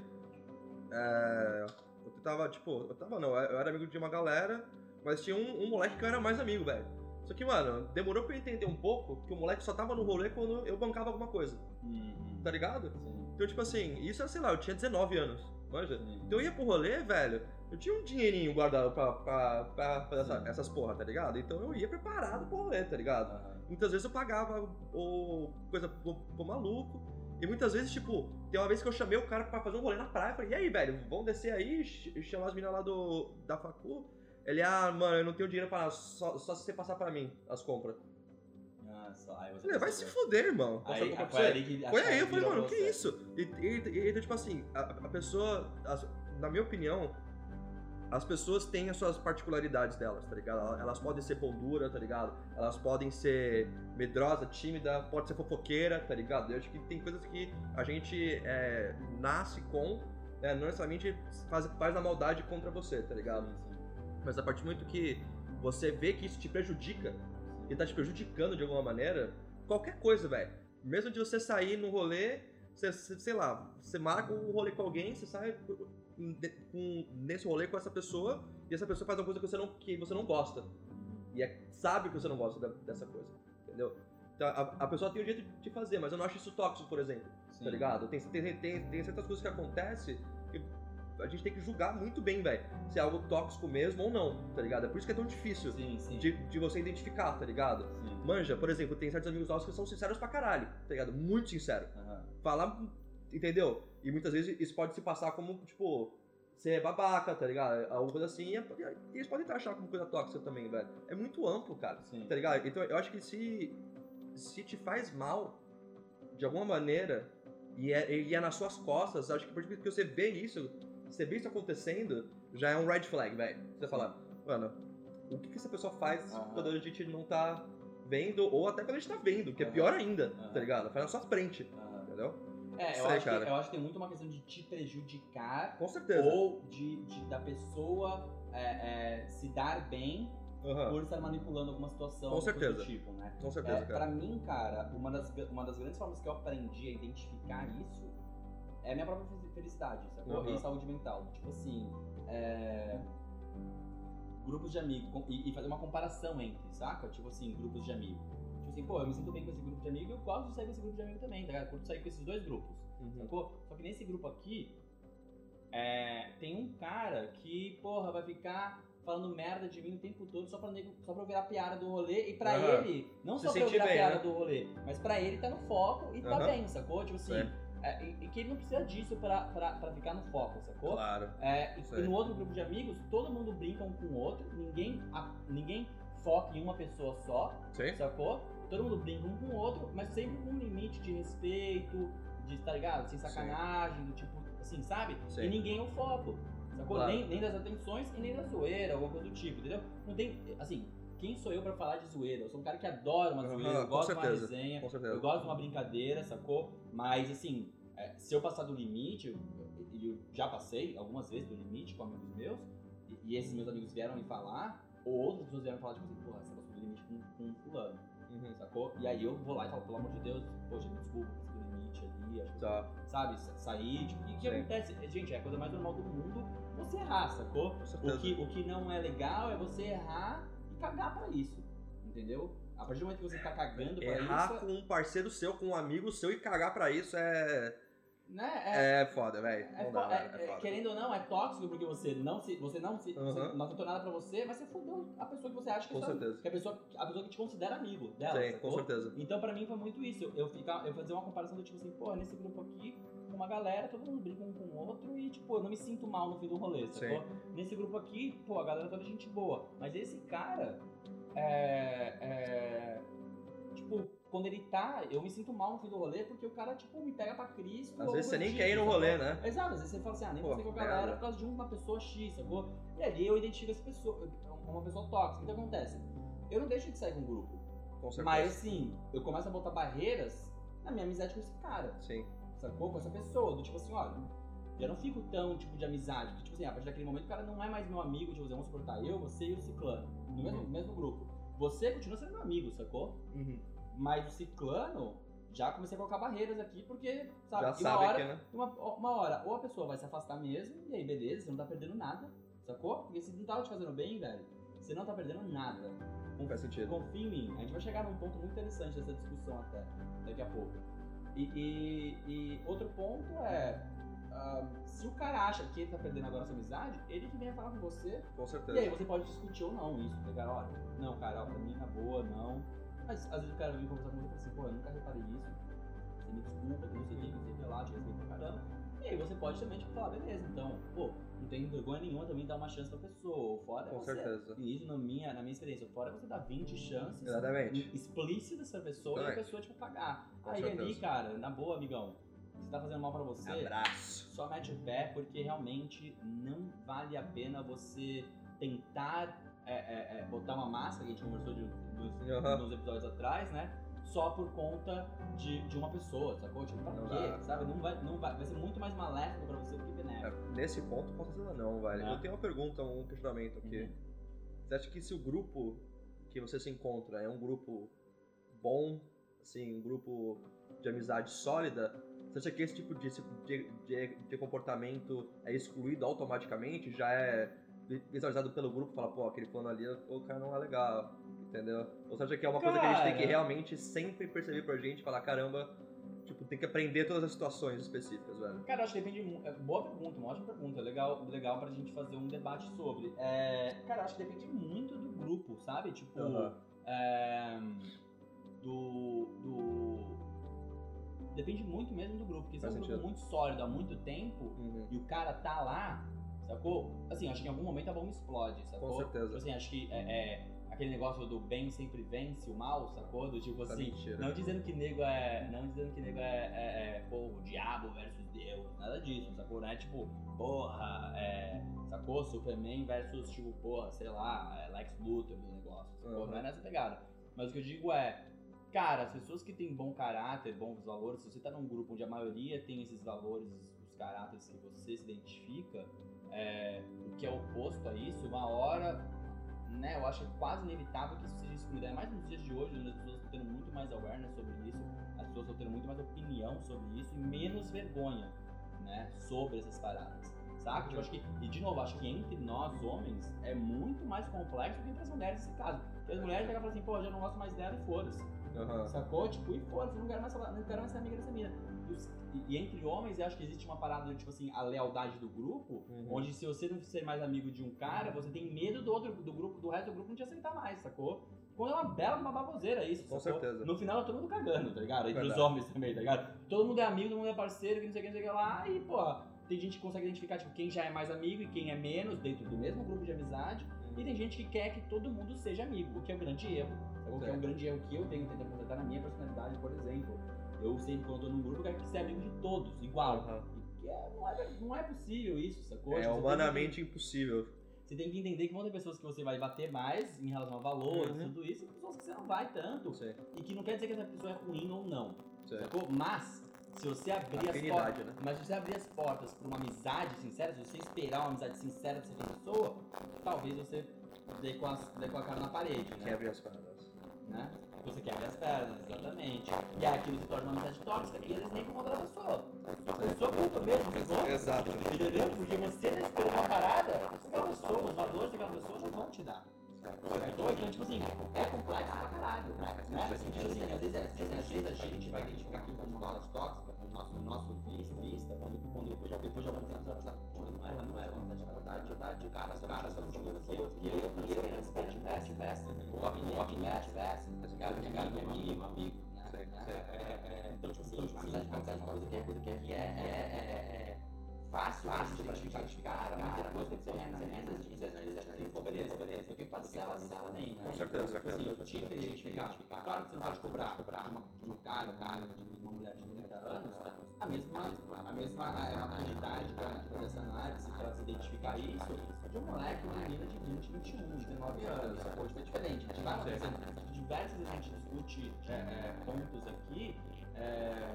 É, eu tava, tipo, eu tava não, eu era amigo de uma galera, mas tinha um, um moleque que eu era mais amigo, velho. Só que, mano, demorou pra eu entender um pouco que o moleque só tava no rolê quando eu bancava alguma coisa, Uhum. tá ligado? Sim, Então, tipo assim, isso é, sei lá, eu tinha 19 anos, manja? sim. Então eu ia pro rolê, velho, eu tinha um dinheirinho guardado pra, pra, pra fazer essa- essas porra, tá ligado? Então eu ia preparado pro rolê, tá ligado? Muitas vezes eu pagava o coisa pro, pro maluco. E muitas vezes, tipo, tem uma vez que eu chamei o cara pra fazer um rolê na praia. Falei, e aí, velho, vamos descer aí, ch- chamar as meninas lá do, da facu. Ele, ah, mano, eu não tenho dinheiro pra nada, só, só se você passar pra mim as compras. Ah, só, aí você vai se fuder, irmão. Passar Aí, compra pra foi você. ali que a Foi aí, eu falei, virou mano, que você. isso? E, e, e, então, tipo assim, a, a pessoa, as- na minha opinião, as pessoas têm as suas particularidades delas, tá ligado? Elas- Elas podem ser pão dura, tá ligado? Elas podem ser medrosa, tímida, pode ser fofoqueira, tá ligado? Eu acho que tem coisas que a gente é, nasce com, né, não necessariamente faz, faz a maldade contra você, tá ligado? Sim, sim. Mas a partir do momento que você vê que isso te prejudica, e tá te prejudicando de alguma maneira, qualquer coisa, velho. Mesmo de você sair no rolê, você, sei lá, você marca um rolê com alguém, você sai com- nesse rolê com essa pessoa, e essa pessoa faz uma coisa que você não, que você não gosta. E é- sabe que você não gosta da- dessa coisa, entendeu? Então, a, a pessoa tem o jeito de fazer, mas eu não acho isso tóxico, por exemplo Sim. tá ligado? Tem, tem, tem, tem certas coisas que acontecem que a gente tem que julgar muito bem, velho, se é algo tóxico mesmo ou não, tá ligado? É por isso que é tão difícil Sim, sim. de, de você identificar, tá ligado? Sim. Manja, por exemplo, tem certos amigos nossos que são sinceros pra caralho, tá ligado? Muito sincero. Aham. Falar, entendeu? E muitas vezes isso pode se passar como, tipo, ser babaca, tá ligado? Alguma coisa assim, e e eles podem achar como coisa tóxica também, velho. É muito amplo, cara Sim. tá ligado? Então eu acho que se, se te faz mal, de alguma maneira, e é, e é nas suas costas, acho que a partir que você vê isso, você vê isso acontecendo, já é um red flag, velho. Você fala, mano, o que, que essa pessoa faz Aham. quando a gente não tá vendo, ou até quando a gente tá vendo, que é Aham. pior ainda, Aham. tá ligado? Faz na sua frente, entendeu? É, eu Sei, acho, que, eu acho que tem muito uma questão de te prejudicar Com certeza. ou de, de- da pessoa é, é, se dar bem Aham. por estar manipulando alguma situação. Com coisa certeza. do tipo, né? Com certeza, É, pra cara. mim, cara, uma das, uma das grandes formas que eu aprendi a identificar isso é a minha própria fe- felicidade, sacou? Uhum. E saúde mental. Tipo assim, é, grupos de amigos e, e fazer uma comparação entre, saca? Tipo assim, grupos de amigos. Tipo assim, pô, eu me sinto bem com esse grupo de amigos e eu gosto de sair com esse grupo de amigos também, tá ligado? Curto sair com esses dois grupos, Uhum. sacou? Só que nesse grupo aqui, é, tem um cara que, porra, vai ficar falando merda de mim o tempo todo só pra, nego, só pra eu virar piada do rolê. E pra Aham. ele, não Se só pra eu virar bem, piada né? do rolê, mas pra ele tá no foco e tá Aham. bem, sacou? Tipo assim, Certo. É, e, e que ele não precisa disso pra, pra, pra ficar no foco, sacou? Claro. É, e- e no outro grupo de amigos, todo mundo brinca um com o outro, ninguém, a- ninguém foca em uma pessoa só, Sim? sacou? Todo mundo brinca um com o outro, mas sempre com um limite de respeito, de, tá ligado? Sem sacanagem, do tipo, assim, sabe? Sim. E ninguém é o foco, sacou? Claro. Nem, nem das atenções e nem da zoeira, alguma coisa do tipo, entendeu? Não tem, assim, quem sou eu pra falar de zoeira? Eu sou um cara que adora uma zoeira, eu gosto de uma resenha, eu gosto de uma brincadeira, sacou? Mas assim, é, se eu passar do limite, eu, e eu já passei algumas vezes do limite com amigos meus, e, esses meus amigos vieram me falar, ou outras pessoas vieram falar, tipo assim, porra, você passou do limite com, com um fulano, Uhum. sacou? E aí eu vou lá e falo, pelo amor de Deus, poxa, me desculpa, passei do limite ali, acho que Tá. sabe, sa- sair, tipo, e o que Sim. acontece? Gente, é a coisa mais normal do mundo você errar, sacou? O que, o que não é legal é você errar cagar pra isso, entendeu? A partir do momento que você tá cagando pra Errar isso, com um parceiro seu, com um amigo seu e cagar pra isso é. né, é, É foda, velho. É, é-. É é- querendo ou não, é tóxico porque você não se. Você não se. você Uhum. não tentou nada pra você, mas você fudeu a pessoa que você acha que Com é certeza. que a pessoa, a pessoa que te considera amigo dela. Sim, com certeza. Então pra mim foi muito isso. Eu, eu, ficar, eu fazer uma comparação do tipo assim, pô, nesse grupo aqui, com uma galera, todo mundo brinca um com o outro e, tipo, eu não me sinto mal no fim do rolê, sacou? Nesse grupo aqui, pô, a galera toda gente boa. Mas esse cara, é, é, Tipo, quando ele tá, eu me sinto mal no fim do rolê porque o cara, tipo, me pega pra Cristo. Às vezes você nem bandido, quer ir no rolê, né? Exato, às vezes você fala assim, ah, nem vou com a galera por causa de uma pessoa X, sacou? E ali eu identifico essa pessoa, uma pessoa tóxica. Então o que acontece? Eu não deixo de sair com o grupo. Com certeza. Mas assim, eu começo a botar barreiras na minha amizade com esse cara, Sim. Sacou? Com essa pessoa. Do tipo assim, olha, eu não fico tão tipo de amizade. Que, tipo assim, a partir daquele momento o cara não é mais meu amigo, tipo, assim, vamos suportar eu, você e o ciclano. No mesmo, Uhum. mesmo grupo. Você continua sendo meu amigo, sacou? Uhum. Mas o ciclano, já comecei a colocar barreiras aqui, porque, sabe, Já e uma sabe hora, que, né? uma, uma hora, ou a pessoa vai se afastar mesmo, e aí beleza, você não tá perdendo nada, sacou? Porque se não tava te fazendo bem, velho, você não tá perdendo nada. Faz sentido. Confia em mim. A gente vai chegar num ponto muito interessante dessa discussão até, daqui a pouco. E, e- e outro ponto é, ah, se o cara acha que ele tá perdendo agora sua amizade, ele que venha falar com você, Com e aí certeza. você pode discutir ou não isso, pegar, olha, não, cara, ó, pra mim na boa, não. Mas às vezes o cara vem conversar comigo e fala assim, pô, eu nunca reparei isso, você me desculpa, que não sei o que, não sei o que lá, te respeito pra caramba. E aí você pode também, tipo, falar, beleza, então, pô, não tem vergonha nenhuma também dar uma chance pra pessoa, fora é Com você. certeza. E isso na minha, na minha experiência, fora é você dar 20 chances Exatamente. explícitas pra pessoa e a pessoa, tipo, pagar. Com aí ali, certeza. cara, na boa, amigão, se tá fazendo mal pra você, Abraço. só mete o pé porque realmente não vale a pena você tentar é, é, é, botar uma máscara, que a gente conversou de, dos, Aham. nos episódios atrás, né? Só por conta de, de uma pessoa, sacou? Tipo, pra Não quê? dá. Sabe? Não vai, não vai, vai ser muito mais maléfico pra você do que benéfico. É, Nesse ponto, com certeza não, velho. É. Eu tenho uma pergunta, um questionamento aqui. Uhum. Você acha que se o grupo que você se encontra é um grupo bom, assim, um grupo de amizade sólida, você acha que esse tipo de, de, de, de comportamento é excluído automaticamente? Já é visualizado pelo grupo e fala, pô, aquele plano ali, o cara não é legal, entendeu? Ou você acha que é uma coisa que a gente tem que Cara. realmente sempre perceber pra gente e falar, caramba, tipo, tem que aprender todas as situações específicas, velho? Cara, acho que depende muito. É, boa pergunta, uma ótima pergunta. Legal, legal pra gente fazer um debate sobre. É, cara, acho que depende muito do grupo, sabe? Tipo, Aham. é, do, do. Depende muito mesmo do grupo. Porque se é um Faz grupo sentido. muito sólido há muito tempo Uhum. e o cara tá lá, sacou? Assim, acho que em algum momento a bomba explode, sacou? Com certeza. Tipo assim, acho que é, é aquele negócio do bem sempre vence o mal, sacou? Do tipo Essa assim, mentira. não dizendo que nego é. Não dizendo que nego é, é, é, pô, o diabo versus Deus. Nada disso, sacou? Não é tipo, porra, é, sacou? Superman versus, tipo, porra, sei lá, é Lex Luthor do negócio, sacou? Uhum. Não é nessa pegada. Mas o que eu digo é, cara, as pessoas que têm bom caráter, bons valores, se você tá num grupo onde a maioria tem esses valores, os caráteres que você se identifica, é, o que é oposto a isso, uma hora né, eu acho quase inevitável que isso seja excluído. É mais nos dias de hoje, onde as pessoas estão tendo muito mais awareness sobre isso, as pessoas estão tendo muito mais opinião sobre isso e menos vergonha, né, sobre essas paradas. Saca? Tipo, acho que, e de novo, acho que entre nós homens é muito mais complexo do que entre as mulheres nesse caso. Porque as mulheres pegam e falam assim, pô, eu já não gosto mais dela e foda-se. Aham. Sacou? Tipo, e foda-se, eu não quero mais falar, não quero mais ser amiga dessa mina. E, e- e entre homens, eu acho que existe uma parada de, tipo assim, a lealdade do grupo, Uhum. onde se você não ser mais amigo de um cara, você tem medo do outro, do grupo, do resto do grupo não te aceitar mais, sacou? Quando é uma bela uma baboseira isso, Com sacou? certeza. No final tá todo mundo cagando, tá ligado? Entre os homens também, tá ligado? Todo mundo é amigo, todo mundo é parceiro, que não sei o que, não sei o que lá, e, pô, tem gente que consegue identificar, tipo, quem já é mais amigo e quem é menos dentro do mesmo grupo de amizade, e tem gente que quer que todo mundo seja amigo, o que é um grande erro. O que é um grande erro que eu tenho tentando consertar na minha personalidade, por exemplo. Eu sempre, quando eu tô num grupo, eu quero ser amigo de todos, igual. Que é- não, é, não é possível isso, sacou? É você tem que- humanamente impossível. Você tem que entender que vão ter pessoas que você vai bater mais em relação a valores, Uhum. tudo isso, e pessoas que você não vai tanto. E que não quer dizer que essa pessoa é ruim ou não, sacou? Mas, se você abrir as portas. Né? Mas se você abrir as portas pra uma amizade sincera, se você esperar uma amizade sincera dessa pessoa, talvez você dê com, as, dê com a cara na parede, né? Quebre as pernas. né? Você quebra as pernas, exatamente. E aí aquilo se torna uma amizade tóxica e eles nem conta da pessoa. Por sua culpa mesmo, sacou? Exato. Entendeu? Porque você tá esperando uma parada, aquela pessoa, os valores daquela pessoa não vão te dar. Sacou? Então, tipo assim, é complexo pra caralho. Né? Tipo assim, às vezes, às vezes, às vezes a gente vai identificar aquilo como uma amizade tóxica, no nosso, no nosso vista, quando, quando depois, depois de alguns anos, ela sabe, pô, não era, não era uma amizade de verdade, de verdade, de cara, os caras são eu, eu, eu, eu, tivesse, tivesse, tivesse, o amigo, tivesse, tivesse, esse cara, esse cara, meu amigo, amigo, né? Sim, sim. É, é, é, Então, amizade, amizade é uma coisa que é, coisa que é, que é, é, é, é fácil, fácil de identificar, cara, mas a coisa tem que ser ferramentas de desenvolvimento, beleza, beleza, porque parcela, parcela também, né? certeza, Tipo assim, certeza. eu tinha que identificar, claro que você não pode cobrar, cobrar de um cara, um cara, de uma mulher de 30 anos, a mesma, a mesma pra fazer essa análise, pra ela se identificar isso, de um moleque, uma menina de 20, 21, 19 anos, essa coisa é diferente. Claro, por exemplo, diversas vezes a gente discute é, é, pontos aqui, é,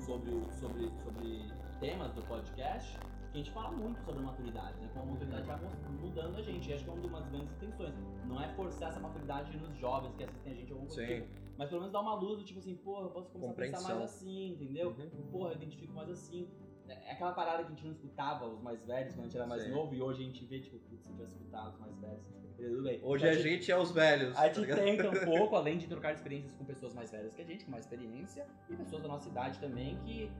sobre, sobre, sobre temas do podcast, a gente fala muito sobre maturidade, né? Como a maturidade vai mudando a gente. E acho que é uma das grandes intenções. Não é forçar essa maturidade nos jovens que assistem a gente ou do Sim. tipo, Mas pelo menos dar uma luz do tipo assim, porra, eu posso começar a pensar mais assim, entendeu? Uhum. Porra, eu identifico mais assim. É aquela parada que a gente não escutava os mais velhos quando a gente era mais Sim. novo e hoje a gente vê, tipo, putz, se eu tivesse escutado os mais velhos, tudo bem. Hoje Então, a gente é os velhos. a tá gente ligado? tenta um [LAUGHS] pouco, além de trocar experiências com pessoas mais velhas que a gente, com mais experiência, e pessoas da nossa idade também que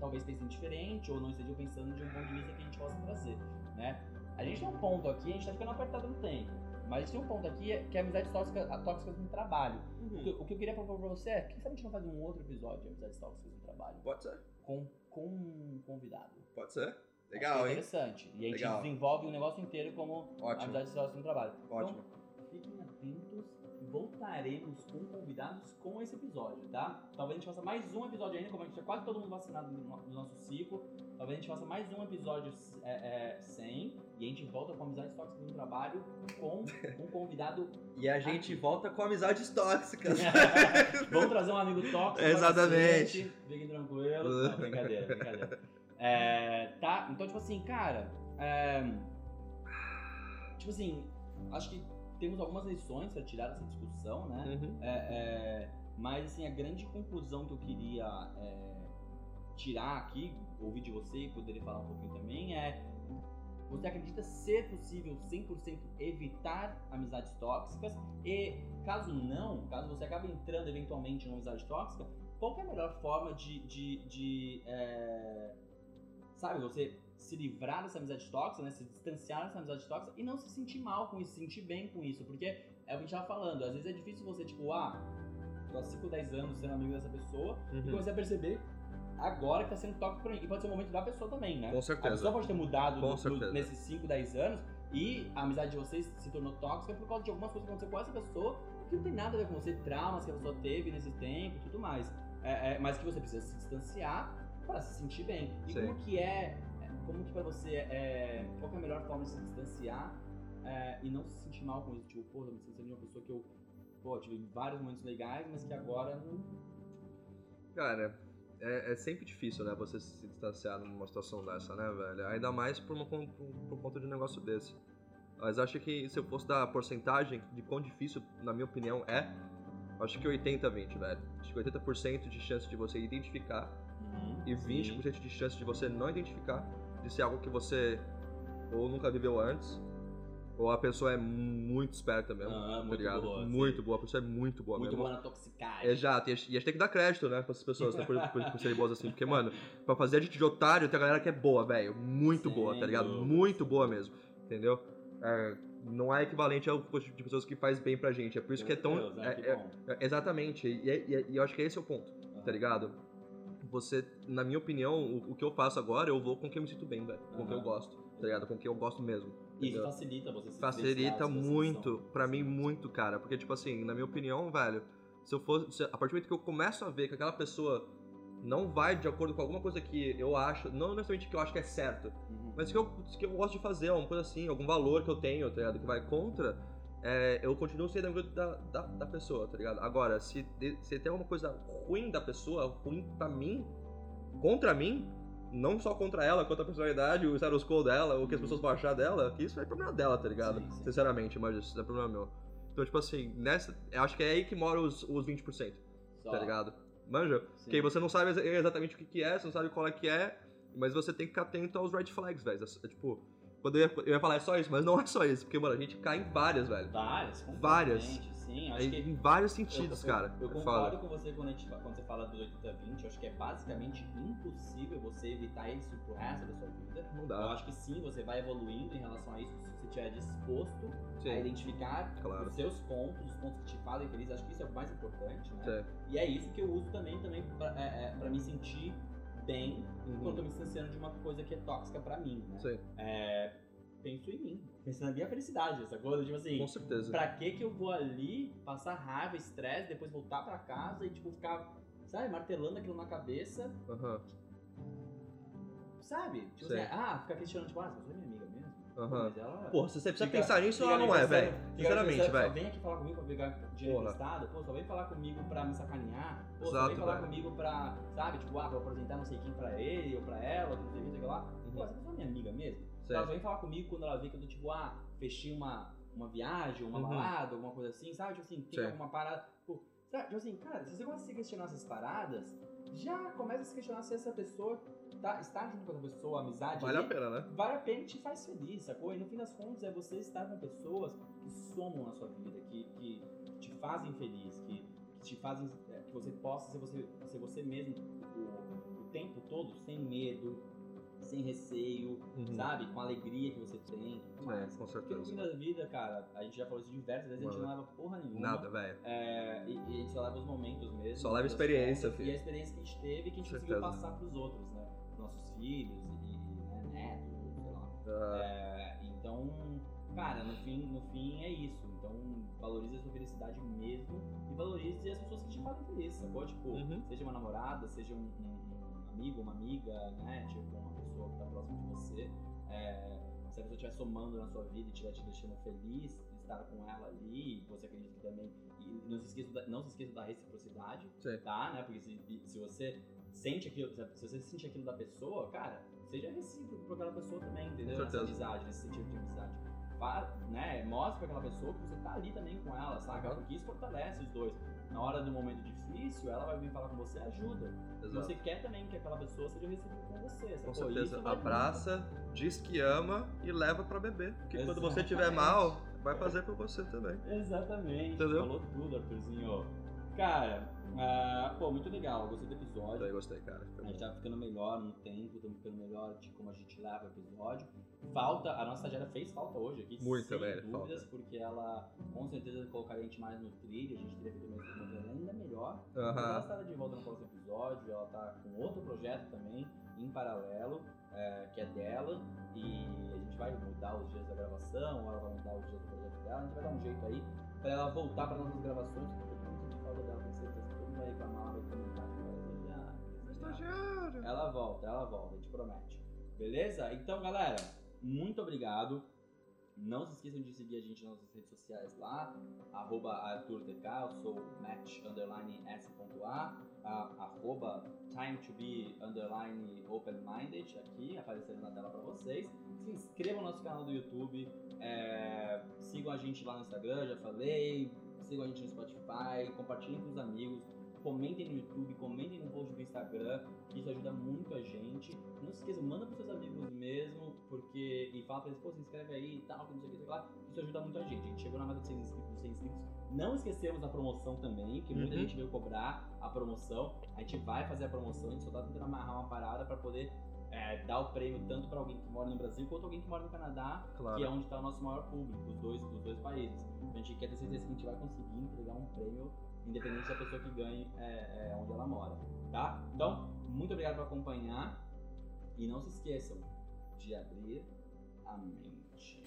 talvez pensem diferente ou não estejam pensando de um ponto de vista que a gente possa trazer, né? A gente tem um ponto aqui, a gente tá ficando apertado no tempo, mas a gente tem um ponto aqui que é amizades tóxicas, tóxicas no trabalho. O, que, o que eu queria propor pra você é, quem sabe a gente não faz um outro episódio de amizades tóxicas no trabalho? Pode ser, Com, com um convidado. pode ser. Legal, é hein? interessante. E a gente desenvolve o negócio inteiro como Ótimo, amizades tóxicas no trabalho. ótimo. Então, fiquem atentos, voltaremos com convidados com esse episódio, tá? Talvez a gente faça mais um episódio ainda, como a gente tá quase todo mundo vacinado no no nosso ciclo. Talvez a gente faça mais um episódio é, é, sem e a gente volta com amizades tóxicas no trabalho com um convidado. [LAUGHS] E a gente volta com amizades tóxicas. [LAUGHS] Vamos trazer um amigo tóxico. Exatamente. paciente, Fiquem tranquilos. Não, brincadeira, brincadeira. É, tá? Então, tipo assim, cara. é, tipo assim, acho que temos algumas lições pra tirar dessa discussão, né? Uhum. É, é, mas assim, a grande conclusão que eu queria é, tirar aqui, ouvir de você e poderia falar um pouquinho também, é você acredita ser possível 100% evitar amizades tóxicas? E caso não, caso você acabe entrando eventualmente numa amizade tóxica, qual é a melhor forma de, de, de, é, sabe, você se livrar dessa amizade tóxica, né, se distanciar dessa amizade tóxica e não se sentir mal com isso, se sentir bem com isso, porque é o que a gente tava falando, às vezes é difícil você, tipo, ah, tô há 5, 10 anos sendo amigo dessa pessoa, e Uhum. comecei a perceber agora que tá sendo tóxico pra mim. E pode ser o momento da pessoa também, né? Com A certeza. pessoa pode ter mudado no- certeza. nesses 5, 10 anos e a amizade de vocês se tornou tóxica por causa de algumas coisas que aconteceu com essa pessoa que não tem nada a ver com você, traumas que a pessoa teve nesse tempo e tudo mais. É, é, mas que você precisa se distanciar para se sentir bem. E Sim. como que é, como que pra você, é, qual que é a melhor forma de se distanciar é, e não se sentir mal com isso? Tipo, pô, eu me distanciei de uma pessoa que eu, pô, tive vários momentos legais, mas que agora não... Cara, é, é sempre difícil, né, você se distanciar numa situação dessa, né, velho? Ainda mais por, uma, por, por conta de um negócio desse. Mas acho que se eu fosse dar a porcentagem de quão difícil, na minha opinião, é, acho que 80-20, velho. Acho que 80% de chance de você identificar Uhum, e sim. 20% de chance de você não identificar, de ser algo que você ou nunca viveu antes, ou a pessoa é muito esperta mesmo, Ah, tá muito ligado? boa, sim. muito boa, a pessoa é muito boa Muito mesmo. boa na toxicagem. Exato, e a gente tem que dar crédito, né, pra essas pessoas, né, por, por, por serem boas assim. Porque, mano, pra fazer a gente de otário, tem a galera que é boa, velho. Muito Sem boa, tá ligado? dúvidas. Muito boa mesmo, entendeu? É, não é equivalente ao tipo de pessoas que faz bem pra gente. É por isso que é tão. Deus, né? é- é- exatamente, e, e e eu acho que esse é o ponto, tá ligado? Você, na minha opinião, o, o que eu faço agora, eu vou com quem eu me sinto bem, velho. Com quem eu gosto, tá ligado? Com quem eu gosto mesmo. Isso facilita você se Facilita muito, pra mim, muito, cara. Porque, tipo assim, na minha opinião, velho, se eu fosse. se- a partir do momento que eu começo a ver que aquela pessoa não vai de acordo com alguma coisa que eu acho, não necessariamente que eu acho que é certo, Uhum. mas que eu, que eu gosto de fazer, alguma coisa assim, algum valor que eu tenho, tá ligado? Que vai contra, é, eu continuo sendo amigo da, da, da pessoa, tá ligado? Agora, se, se tem alguma coisa ruim da pessoa, ruim pra mim, contra mim, não só contra ela, contra a personalidade, o status quo dela, o que as Uhum. pessoas vão achar dela, que isso é problema dela, tá ligado? Sim, sim. Sinceramente, mas isso é problema meu. Então, tipo assim, nessa, eu acho que é aí que mora os, os 20%, Só. tá ligado? Manja? Sim. Porque aí você não sabe exa- exatamente o que, que é, você não sabe qual é que é, mas você tem que ficar atento aos red flags, velho. É, tipo, quando eu ia, eu ia falar é só isso, mas não é só isso, porque, mano, a gente cai em várias, velho. Várias, Várias. Sim, acho Aí, que em vários sentidos, eu, eu- cara. Eu, é concordo com você quando, a gente, quando você fala dos 80-20. Eu acho que é basicamente impossível você evitar isso pro resto da sua vida. Não Eu dá. acho que sim, você vai evoluindo em relação a isso se você estiver disposto a Sim, identificar claro. os seus pontos, os pontos que te fazem feliz. Acho que isso é o mais importante, né? Sim. E é isso que eu uso também, também pra, é, é, pra me sentir bem quando eu tô Uhum. me distanciando de uma coisa que é tóxica pra mim, né? Sim, É, penso em mim, penso na minha felicidade, essa coisa, tipo assim, com certeza. pra que que eu vou ali passar raiva, estresse, depois voltar pra casa e, tipo, ficar, sabe, martelando aquilo na cabeça, Aham, sabe? Tipo Sei. assim, ah, ficar questionando, tipo, ah, pessoa é minha amiga Pô, mas ela... Porra, se você precisa Fica- pensar nisso, ela não é, velho. Sinceramente, pensando, Só velho. vem aqui falar comigo pra pegar dinheiro emprestado, pô, só vem falar comigo pra me sacanear, pô, só Exato, vem falar velho. comigo pra, sabe, tipo, ah, vou apresentar não sei quem pra ele ou pra ela, não sei o que, sei lá. Pô, Uhum. essa pessoa é minha amiga mesmo? Sei. Ela só vem falar comigo quando ela vê que eu tô, tipo, ah, fechei uma, uma viagem, uma Uhum. balada, alguma coisa assim, sabe? Tipo assim, tem Sei. alguma parada. Pô, sabe? Tipo assim, cara, se você gosta de se questionar essas paradas, já começa a se questionar se essa pessoa tá, está junto com essa pessoa, amizade. Vale a ali, pena, né? vale a pena e te faz feliz, sacou? E no fim das contas é você estar com pessoas que somam na sua vida, que, que te fazem feliz, que, que te fazem. é, que você possa ser você, ser você mesmo o, o tempo todo, sem medo, sem receio, Uhum. sabe? Com a alegria que você tem. e tudo mais. É, com Porque no fim certeza. da vida, cara, a gente já falou isso diversas vezes, a gente Mano. não leva porra nenhuma. Nada, velho. É, e, e a gente só leva os momentos mesmo. Só leva experiência, filho. E a experiência que a gente teve que a gente Com conseguiu certeza. passar pros outros, né? Nossos filhos e, né, netos, sei lá. É, então, cara, no fim, no fim é isso. Então, valorize a sua felicidade mesmo e valorize as pessoas que te fazem feliz, sacou? Tipo, Uhum. seja uma namorada, seja um, um- um amigo, uma amiga, né? Tipo, uma pessoa que tá próxima de você. É, se a pessoa estiver somando na sua vida e estiver te deixando feliz, estar com ela ali, você acredita que também. E não se esqueça da, não se esqueça da reciprocidade, Sim. tá? Né? Porque se, se você sente aquilo, se você sente aquilo da pessoa, cara, seja recíproco pra aquela pessoa também, entendeu? Com Nessa amizade, nesse sentido de amizade. Fa- né? Mostra pra aquela pessoa que você tá ali também com ela, saca? Aham. Porque isso fortalece os dois. Na hora do momento difícil, ela vai vir falar com você, ajuda. Exato. você quer também que aquela pessoa seja recíproca com você, Com sacou? certeza. Isso vai Abraça, diz que ama e leva pra beber. Porque quando você Exatamente. tiver mal, vai fazer por você também. Exatamente. Entendeu? Falou tudo, Arthurzinho. Cara, ah, pô, muito legal. Gostei do episódio. Então eu gostei, cara. A gente tá ficando melhor no tempo, estamos ficando melhor de como a gente leva o episódio. Falta, a nossa estagiária fez falta hoje aqui, Muito, sem velho, dúvidas, porque ela com certeza colocaria a gente mais no trilho, a gente teria feito uma estrutura ainda melhor. Mas ela estará de volta no próximo episódio, ela tá com outro projeto também, em paralelo, é, que é dela, e a gente vai mudar os dias da gravação, ela vai mudar os dias do projeto dela, a gente vai dar um jeito aí pra ela voltar para nossas gravações, dela, com certeza, todo mundo vai reclamar, vai comentar, estagiário, estagiário. Ela volta, ela volta, a gente promete. Beleza? Então, galera, muito obrigado. Não se esqueçam de seguir a gente nas nossas redes sociais lá, arroba ArthurTK, eu sou match underline s.a, arroba time to be underline open-minded, aqui aparecendo na tela pra vocês. Se inscrevam no nosso canal do YouTube, é, sigam a gente lá no Instagram, já falei, sigam a gente no Spotify, compartilhem com os amigos. comentem no YouTube, comentem no post do Instagram, isso ajuda muito a gente. Não se esqueçam, manda pros seus amigos mesmo, porque. E fala pra eles, pô, se inscreve aí e tal, que não sei o que, sei lá. Isso ajuda muito a gente. A gente chegou na meta de 100 inscritos, 100 inscritos. Não esquecemos da promoção também, que muita Uhum. gente veio cobrar a promoção. A gente vai fazer a promoção, a gente só tá tentando amarrar uma parada pra poder é, dar o prêmio tanto pra alguém que mora no Brasil quanto alguém que mora no Canadá, Claro. que é onde tá o nosso maior público, os dois, os dois países. Então a gente quer ter certeza que a gente vai conseguir entregar um prêmio independente da pessoa que ganhe é, é, onde ela mora, tá? Então, muito obrigado por acompanhar e não se esqueçam de abrir a mente.